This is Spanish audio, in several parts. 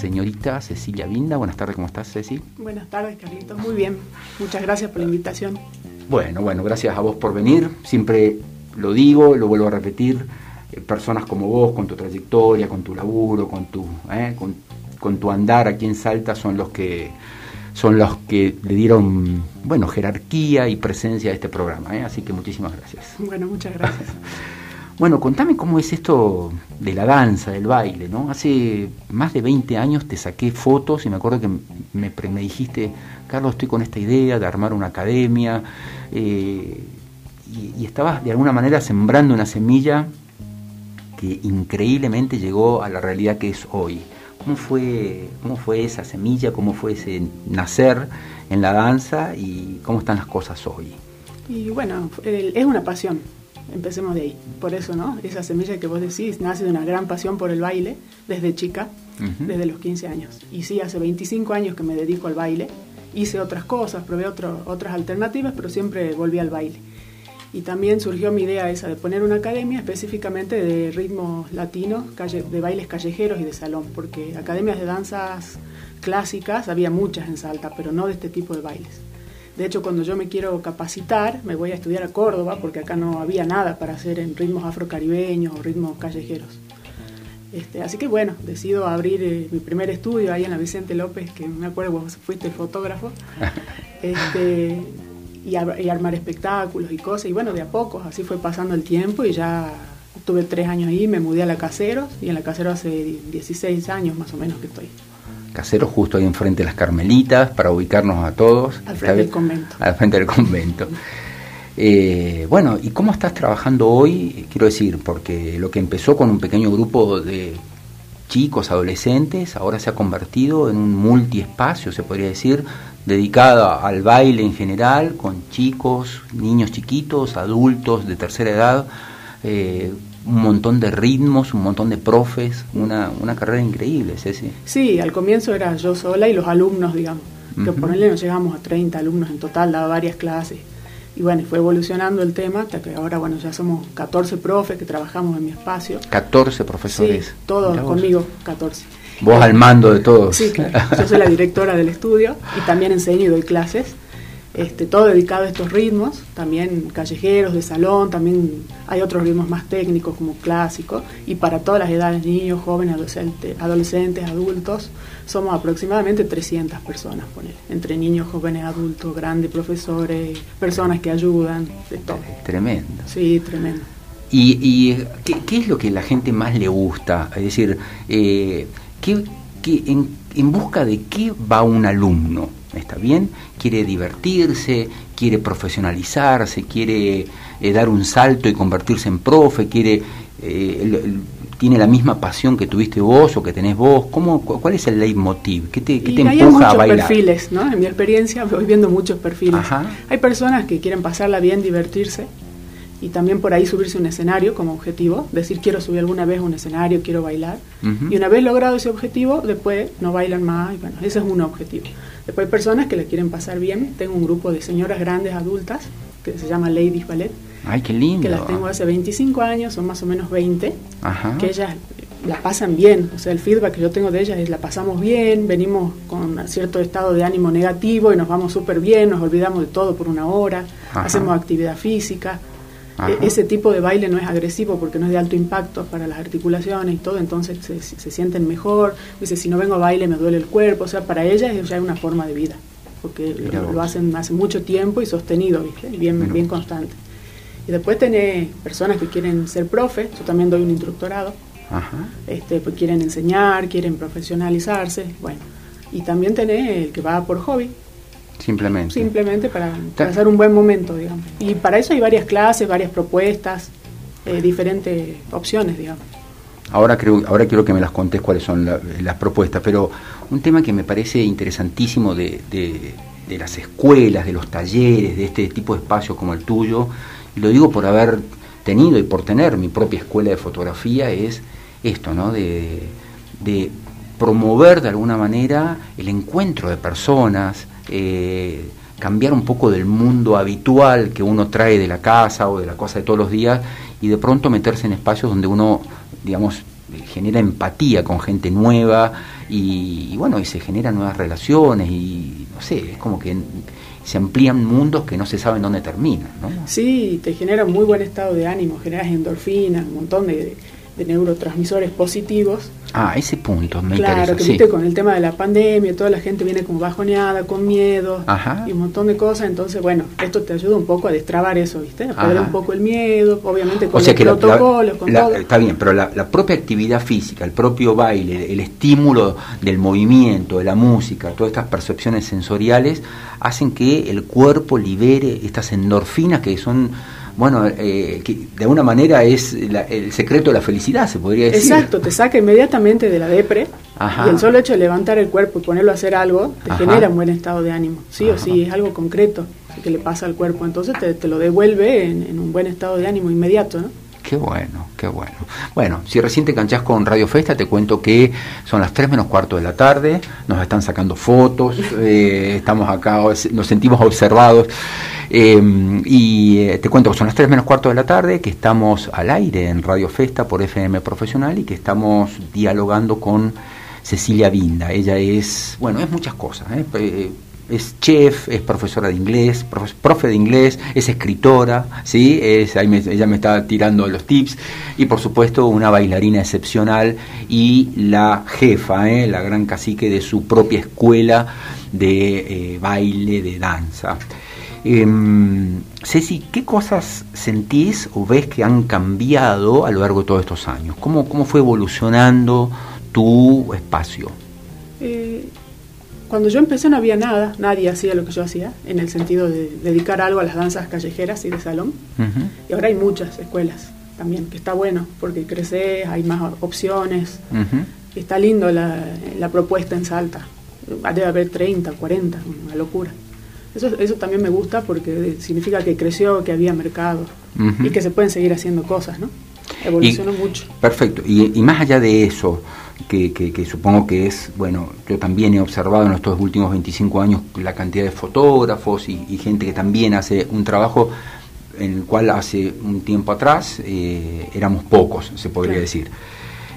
señorita Cecilia Vinda. Buenas tardes, ¿cómo estás, Ceci? Buenas tardes, Carlitos. Muy bien. Muchas gracias por la invitación. Bueno, bueno, gracias a vos por venir. Siempre lo digo, lo vuelvo a repetir. Eh, personas como vos, con tu trayectoria, con tu laburo, con tu, eh, con, tu andar aquí en Salta, son los que son los que le dieron, bueno, jerarquía y presencia a este programa. ¿eh? Así que muchísimas gracias. Bueno, muchas gracias. Bueno, contame cómo es esto de la danza, del baile, ¿no? Hace más de 20 años te saqué fotos y me acuerdo que me, dijiste, Carlos, estoy con esta idea de armar una academia eh, y, estabas de alguna manera sembrando una semilla que increíblemente llegó a la realidad que es hoy. ¿Cómo fue, cómo fue esa semilla, cómo fue ese nacer en la danza y cómo están las cosas hoy? Y bueno, es una pasión Empecemos de ahí. Por eso, ¿no? Esa semilla que vos decís nace de una gran pasión por el baile desde chica, desde los 15 años. Y sí, hace 25 años que me dedico al baile. Hice otras cosas, probé otras alternativas, pero siempre volví al baile. Y también surgió mi idea esa de poner una academia específicamente de ritmos latinos, de bailes callejeros y de salón, porque academias de danzas clásicas había muchas en Salta, pero no de este tipo de bailes. De hecho, cuando yo me quiero capacitar, me voy a estudiar a Córdoba, porque acá no había nada para hacer en ritmos afrocaribeños o ritmos callejeros. Este, así que bueno, decido abrir eh, mi primer estudio ahí en la Vicente López, que me acuerdo vos fuiste fotógrafo, este, y, armar espectáculos y cosas. Y bueno, de a poco, así fue pasando el tiempo y ya tuve tres años ahí, me mudé a la Casero y en la Casero hace 16 años más o menos que estoy casero justo ahí enfrente de las Carmelitas, para ubicarnos a todos. Al frente del convento. Al frente del convento. Eh, bueno, ¿y cómo estás trabajando hoy? Quiero decir, porque lo que empezó con un pequeño grupo de chicos, adolescentes, ahora se ha convertido en un multiespacio, se podría decir, dedicado al baile en general, con chicos, niños chiquitos, adultos de tercera edad. Eh, un montón de ritmos, un montón de profes, una, una carrera increíble, Ceci. Sí, al comienzo era yo sola y los alumnos, digamos, que por él nos llegamos a 30 alumnos en total, daba varias clases. Y bueno, fue evolucionando el tema hasta que ahora, bueno, ya somos 14 profes que trabajamos en mi espacio. 14 profesores. Sí, todos conmigo, 14. Vos al mando de todos. Sí, claro. Yo soy la directora del estudio y también enseño y doy clases. Este, todo dedicado a estos ritmos, también callejeros, de salón, también hay otros ritmos más técnicos como clásicos, y para todas las edades, niños, jóvenes, adolescentes, adolescentes adultos, somos aproximadamente 300 personas, poner, entre niños, jóvenes, adultos, grandes, profesores, personas que ayudan, de todo. Tremendo. Sí, tremendo. ¿Y, ¿qué, es lo que a la gente más le gusta? Es decir, eh, ¿qué, en, ¿en busca de qué va un alumno? ¿Está bien? Quiere divertirse, quiere profesionalizarse, quiere eh, dar un salto y convertirse en profe, quiere eh, tiene la misma pasión que tuviste vos o que tenés vos. ¿Cómo, ¿Cuál es el leitmotiv? ¿Qué te, qué te empuja a bailar? perfiles, ¿no? En mi experiencia voy viendo muchos perfiles. Hay personas que quieren pasarla bien, divertirse, y también por ahí subirse a un escenario como objetivo, decir quiero subir alguna vez a un escenario, quiero bailar, y una vez logrado ese objetivo, después no bailan más, y bueno, ese es un objetivo. Después hay personas que le quieren pasar bien, tengo un grupo de señoras grandes adultas que se llama Ladies Ballet. Ay, qué lindo. Que las tengo hace 25 años, son más o menos 20, que ellas la pasan bien, o sea, el feedback que yo tengo de ellas es la pasamos bien, venimos con cierto estado de ánimo negativo y nos vamos súper bien, nos olvidamos de todo por una hora, hacemos actividad física, e-, ese tipo de baile no es agresivo porque no es de alto impacto para las articulaciones y todo, entonces se, sienten mejor. Dice, si no vengo a baile me duele el cuerpo, o sea, para ellas es ya una forma de vida, porque lo, hacen hace mucho tiempo y sostenido, y bien, bien constante. Y después tenés personas que quieren ser profe, yo también doy un instructorado, Este, pues quieren enseñar, quieren profesionalizarse, bueno. Y también tenés el que va por hobby, Simplemente. Simplemente para pasar un buen momento, digamos. Y para eso hay varias clases, varias propuestas, eh, diferentes opciones, digamos. Ahora, creo, ahora quiero que me las contes cuáles son las propuestas, pero un tema que me parece interesantísimo de, de, las escuelas, de los talleres, de este tipo de espacios como el tuyo, y lo digo por haber tenido y por tener mi propia escuela de fotografía, es esto, ¿no? De, de promover de alguna manera el encuentro de personas, eh, cambiar un poco del mundo habitual que uno trae de la casa o de la cosa de todos los días y de pronto meterse en espacios donde uno, digamos, genera empatía con gente nueva y, bueno, y se generan nuevas relaciones y no sé, es como que se amplían mundos que no se saben dónde terminan. ¿no? Sí, te genera un muy buen estado de ánimo, generas endorfinas, un montón de, de neurotransmisores positivos. Ah, ese punto me claro, interesa. que viste con el tema de la pandemia, toda la gente viene como bajoneada, con miedo y un montón de cosas. Entonces, bueno, esto te ayuda un poco a destrabar eso, ¿viste? A perder un poco el miedo, obviamente con los protocolos, con todo. Está bien, pero la, propia actividad física, el propio baile, el estímulo del movimiento, de la música, todas estas percepciones sensoriales hacen que el cuerpo libere estas endorfinas que son bueno, eh, que de alguna manera es el secreto de la felicidad, se podría decir. Exacto, te saca inmediatamente de la depre y el solo hecho de levantar el cuerpo y ponerlo a hacer algo te genera un buen estado de ánimo, sí o sí, es algo concreto que le pasa al cuerpo, entonces te, lo devuelve en, un buen estado de ánimo inmediato, ¿no? Qué bueno, qué bueno. Bueno, si recién te canchás con Radio Festa, te cuento que son las 3 menos cuarto de la tarde, nos están sacando fotos, eh, estamos acá, nos sentimos observados. Em, y eh, te cuento que son las 3 menos cuarto de la tarde, que estamos al aire en Radio Festa por FM Profesional y que estamos dialogando con Cecilia Vinda. Ella es, bueno, es muchas cosas. ¿eh? Eh es chef, es profesora de inglés, profe, de inglés, es escritora, ¿sí? Es, ahí ella me está tirando los tips, y por supuesto una bailarina excepcional y la jefa, ¿eh? la gran cacique de su propia escuela de baile, de danza. Eh, Ceci, ¿qué cosas sentís o ves que han cambiado a lo largo de todos estos años? ¿Cómo, cómo fue evolucionando tu espacio? Eh, cuando yo empecé no había nada, nadie hacía lo que yo hacía, en el sentido de dedicar algo a las danzas callejeras y de salón. Y ahora hay muchas escuelas también, que está bueno, porque crece, hay más opciones. Está lindo la, la propuesta en Salta. Debe haber 30, 40, una locura. Eso, eso también me gusta porque significa que creció, que había mercado y que se pueden seguir haciendo cosas, ¿no? Evolucionó mucho. Perfecto. Y, y, más allá de eso, que, que, supongo que es, bueno, yo también he observado en estos últimos 25 años la cantidad de fotógrafos y, gente que también hace un trabajo en el cual hace un tiempo atrás eh, éramos pocos, se podría decir.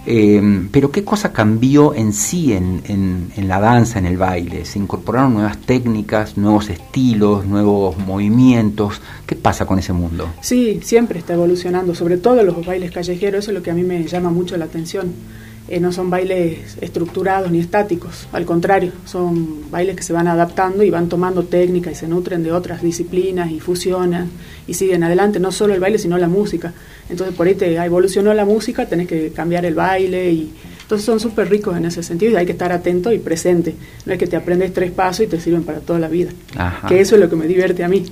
Eh, pero ¿qué cosa cambió en sí en, en, la danza, en el baile? ¿Se incorporaron nuevas técnicas, nuevos estilos, nuevos movimientos? ¿Qué pasa con ese mundo? Sí, siempre está evolucionando, sobre todo los bailes callejeros, eso es lo que a mí me llama mucho la atención. Eh, no son bailes estructurados ni estáticos, al contrario, son bailes que se van adaptando y van tomando técnica y se nutren de otras disciplinas y fusionan y siguen adelante, no solo el baile, sino la música. Entonces por ahí te evolucionó la música, tenés que cambiar el baile y entonces son súper ricos en ese sentido y hay que estar atento y presente. No es que te aprendes tres pasos y te sirven para toda la vida. Que eso es lo que me divierte a mí,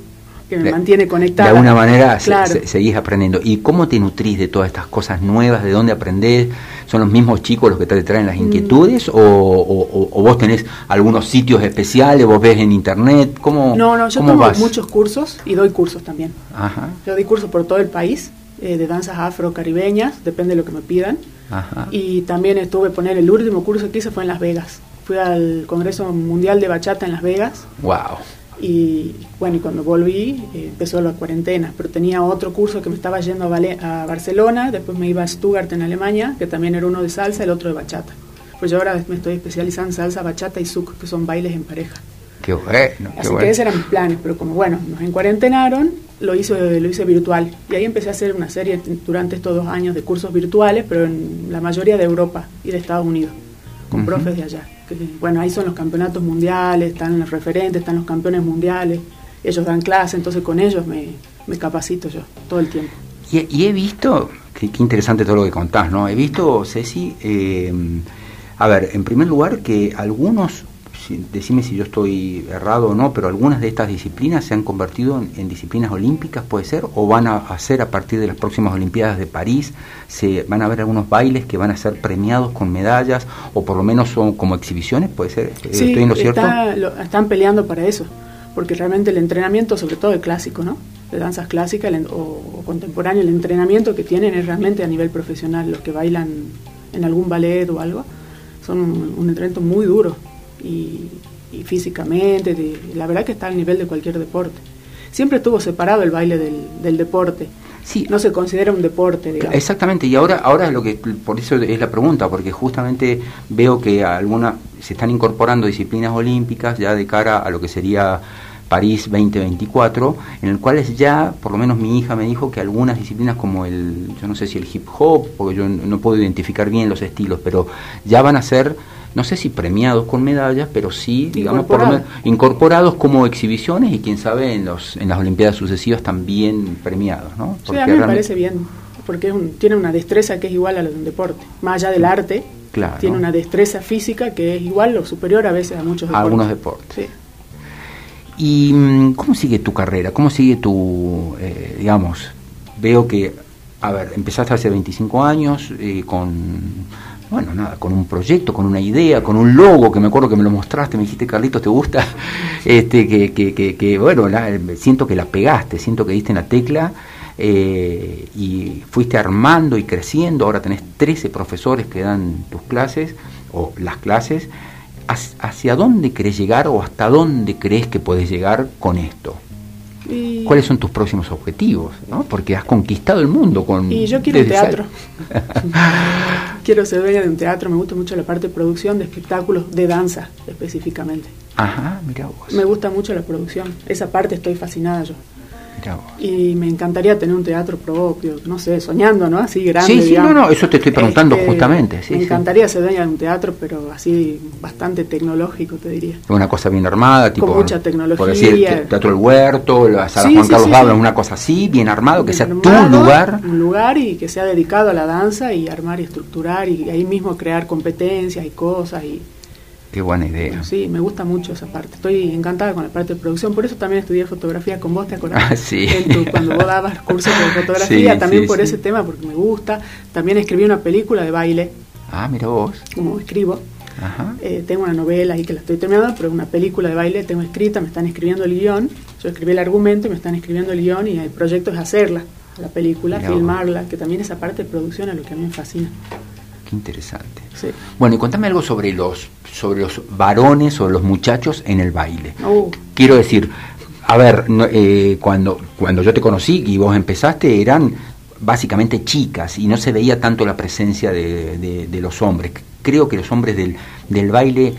que me mantiene conectada. De alguna manera seguís aprendiendo. ¿Y cómo te nutrís de todas estas cosas nuevas? ¿De dónde aprendés? ¿Son los mismos chicos los que te traen las mm. inquietudes? O, vos tenés algunos sitios especiales? ¿Vos ves en internet? ¿Cómo, no, no, yo tomo muchos cursos y doy cursos también. Yo doy cursos por todo el país eh, de danzas afro-caribeñas, depende de lo que me pidan. Y también estuve poner el último curso que hice fue en Las Vegas. Fui al Congreso Mundial de Bachata en Las Vegas. Wow. Y bueno, y cuando volví eh, empezó la cuarentena, pero tenía otro curso que me estaba yendo a, a, Barcelona, después me iba a Stuttgart en Alemania, que también era uno de salsa, el otro de bachata. Pues yo ahora me estoy especializando en salsa, bachata y zouk, que son bailes en pareja. Qué bueno. Así que esos eran mis planes, pero como bueno, nos encuarentenaron, lo hice, lo hice virtual. Y ahí empecé a hacer una serie durante estos dos años de cursos virtuales, pero en la mayoría de Europa y de Estados Unidos, con profes de allá. bueno, ahí son los campeonatos mundiales, están los referentes, están los campeones mundiales, ellos dan clase, entonces con ellos me, me capacito yo todo el tiempo. Y, he visto, qué, interesante todo lo que contás, ¿no? He visto, Ceci, eh, a ver, en primer lugar, que algunos decime si yo estoy errado o no, pero algunas de estas disciplinas se han convertido en, disciplinas olímpicas, puede ser, o van a hacer a partir de las próximas Olimpiadas de París, se van a haber algunos bailes que van a ser premiados con medallas, o por lo menos son como exhibiciones, puede ser. Sí, ¿Estoy en lo cierto? están peleando para eso, porque realmente el entrenamiento, sobre todo el clásico, ¿no? de danzas clásicas o, o contemporáneo, el entrenamiento que tienen es realmente a nivel profesional, los que bailan en algún ballet o algo, son un entrenamiento muy duro y, físicamente, la verdad que está al nivel de cualquier deporte. Siempre estuvo separado el baile del, deporte, Sí. No se considera un deporte, digamos. Exactamente, y ahora, ahora lo que, por eso es la pregunta, porque justamente veo que alguna, se están incorporando disciplinas olímpicas ya de cara a lo que sería París 2024, en el cual es ya, por lo menos mi hija me dijo que algunas disciplinas como el, yo no sé si el hip hop, porque yo no puedo identificar bien los estilos, pero ya van a ser no sé si premiados con medallas, pero sí, digamos, incorporados como exhibiciones y quién sabe en, los, en las Olimpiadas sucesivas también premiados, ¿no? Porque a mí me parece bien, porque tiene una destreza que es igual a la de un deporte, más allá del arte, tiene una destreza física que es igual o superior a veces a muchos deportes. A algunos deportes. ¿Y mm, cómo sigue tu carrera? ¿Cómo sigue tu, eh, digamos, veo que, a ver, empezaste hace 25 años eh, con bueno, nada, con un proyecto, con una idea, con un logo, que me acuerdo que me lo mostraste, me dijiste, Carlitos, ¿te gusta? Este, que, que, que, bueno, siento que la pegaste, siento que diste en la tecla eh, y fuiste armando y creciendo, ahora tenés 13 profesores que dan tus clases, o las clases, ¿hacia dónde querés llegar o hasta dónde crees que podés llegar con esto? ¿Cuáles son tus próximos objetivos? ¿no? Porque has conquistado el mundo con... Y yo quiero un teatro. quiero ser dueña de un teatro. Me gusta mucho la parte de producción de espectáculos, de danza específicamente. Ajá, mira vos. Me gusta mucho la producción. Esa parte estoy fascinada yo. Y me encantaría tener un teatro propio, no sé, soñando, ¿no? Así grande. Sí, sí, no, no, eso te estoy preguntando este, justamente. me encantaría ser dueña de un teatro, pero así bastante tecnológico, te diría. Una cosa bien armada, tipo. Con mucha tecnología. Por decir, Teatro del Huerto, la sala Juan Carlos Babla, una cosa así, bien armado, que sea tu lugar. Un lugar y que sea dedicado a la danza y armar y estructurar y ahí mismo crear competencias y cosas y Qué buena idea. Sí, me gusta mucho esa parte. Estoy encantada con la parte de producción. Por eso también estudié fotografía con vos, ¿te acordás? Ah, sí. cuando vos dabas cursos de fotografía, también por ese tema, porque me gusta. También escribí una película de baile. Ah, mira vos. Como escribo. Ajá. Eh, tengo una novela ahí que la estoy terminando, pero una película de baile tengo escrita, me están escribiendo el guion. Yo escribí el argumento y me están escribiendo el guion y el proyecto es hacerla, la película, filmarla, que también esa parte de producción es lo que a mí me fascina interesante. Bueno, y contame algo sobre los, sobre los varones o los muchachos en el baile. Uh. Quiero decir, a ver, eh, cuando, cuando yo te conocí y vos empezaste, eran básicamente chicas y no se veía tanto la presencia de, los hombres. Creo que los hombres del, del baile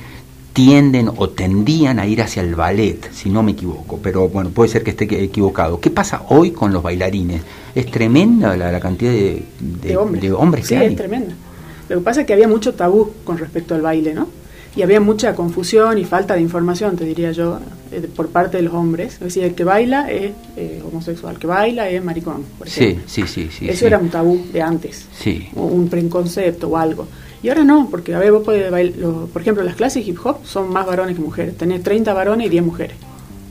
tienden o tendían a ir hacia el ballet, si no me equivoco, pero bueno, puede ser que esté equivocado. ¿Qué pasa hoy con los bailarines? Es tremenda la, cantidad de, hombres, que hay. es tremenda. Lo que pasa es que había mucho tabú con respecto al baile, ¿no? Y había mucha confusión y falta de información, te diría yo, eh, por parte de los hombres. Es decir, el que baila es eh, homosexual, el que baila es maricón, por ejemplo. Sí, sí, sí. Eso era un tabú de antes, sí. un preconcepto o algo. Y ahora no, porque a ver, vos podés bailar, por ejemplo, las clases hip hop son más varones que mujeres. Tenés 30 varones y 10 mujeres,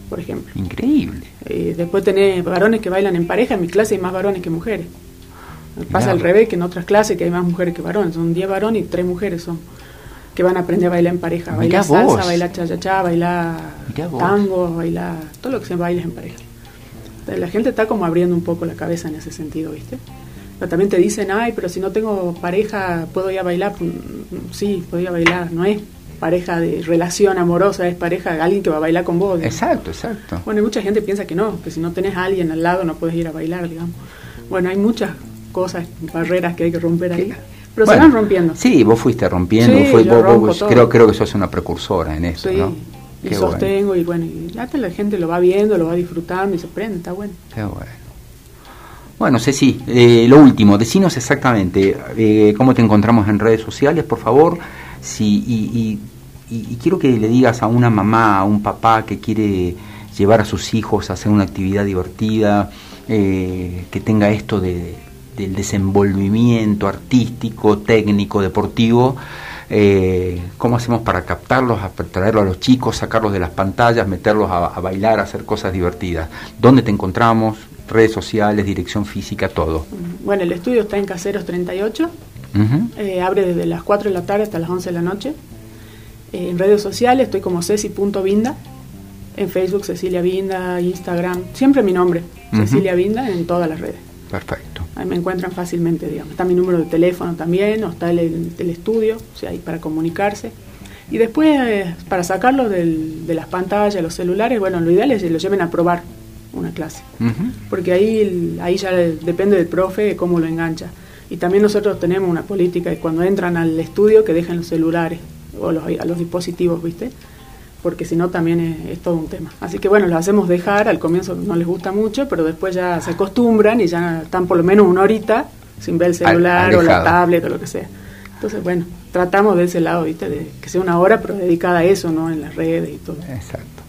por ejemplo. Increíble. Eh, después tenés varones que bailan en pareja, en mi clase hay más varones que mujeres. Pasa al revés que en otras clases que hay más mujeres que varones, son 10 varones y 3 mujeres son que van a aprender a bailar en pareja, bailar salsa, bailar cha-cha-cha, bailar tango, bailar todo lo que se baila en pareja. la gente está como abriendo un poco la cabeza en ese sentido, ¿viste? Pero también te dicen, ay, pero si no tengo pareja, ¿puedo ir a bailar? Pues, sí, puedo ir a bailar, no es pareja de relación amorosa, es pareja de alguien que va a bailar con vos. Exacto, exacto. Bueno, y mucha gente piensa que no, que si no tenés a alguien al lado no puedes ir a bailar, digamos. Bueno, hay muchas cosas, barreras que hay que romper ahí. Pero se van rompiendo. Sí, vos fuiste rompiendo, creo, creo que sos una precursora en eso, ¿no? y sostengo y bueno, y hasta la gente lo va viendo, lo va disfrutando y se prende, está bueno. Qué bueno. Bueno, Ceci, eh, lo último, decinos exactamente eh, cómo te encontramos en redes sociales, por favor, si, y, y, quiero que le digas a una mamá, a un papá que quiere llevar a sus hijos a hacer una actividad divertida, eh, que tenga esto de, del desenvolvimiento artístico, técnico, deportivo, eh, cómo hacemos para captarlos, traerlos a los chicos, sacarlos de las pantallas, meterlos a, bailar, a hacer cosas divertidas. ¿Dónde te encontramos? Redes sociales, dirección física, todo. Bueno, el estudio está en Caseros 38, eh, abre desde las 4 de la tarde hasta las 11 de la noche. Eh, en redes sociales estoy como ceci.vinda, en Facebook Cecilia Vinda, Instagram, siempre mi nombre, Cecilia Vinda, en todas las redes. Perfecto. Me encuentran fácilmente, digamos. Está mi número de teléfono también, o está el, el estudio, o sea, ahí para comunicarse. Y después, para sacarlo del, de las pantallas, los celulares, bueno, lo ideal es que lo lleven a probar. una clase. Porque ahí, ahí ya depende del profe cómo lo engancha. Y también nosotros tenemos una política de cuando entran al estudio que dejen los celulares o los, a los dispositivos, ¿viste? Porque si no también es, todo un tema. Así que bueno, los hacemos dejar, al comienzo no les gusta mucho, pero después ya se acostumbran y ya están por lo menos una horita sin ver el celular o la tablet o lo que sea. Entonces, bueno, tratamos de ese lado, ¿viste? De que sea una hora, pero dedicada a eso, ¿no? En las redes y todo. Exacto.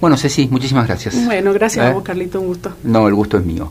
Bueno, Ceci, muchísimas gracias. Bueno, gracias a ¿Eh? vos, Carlito, un gusto. No, el gusto es mío.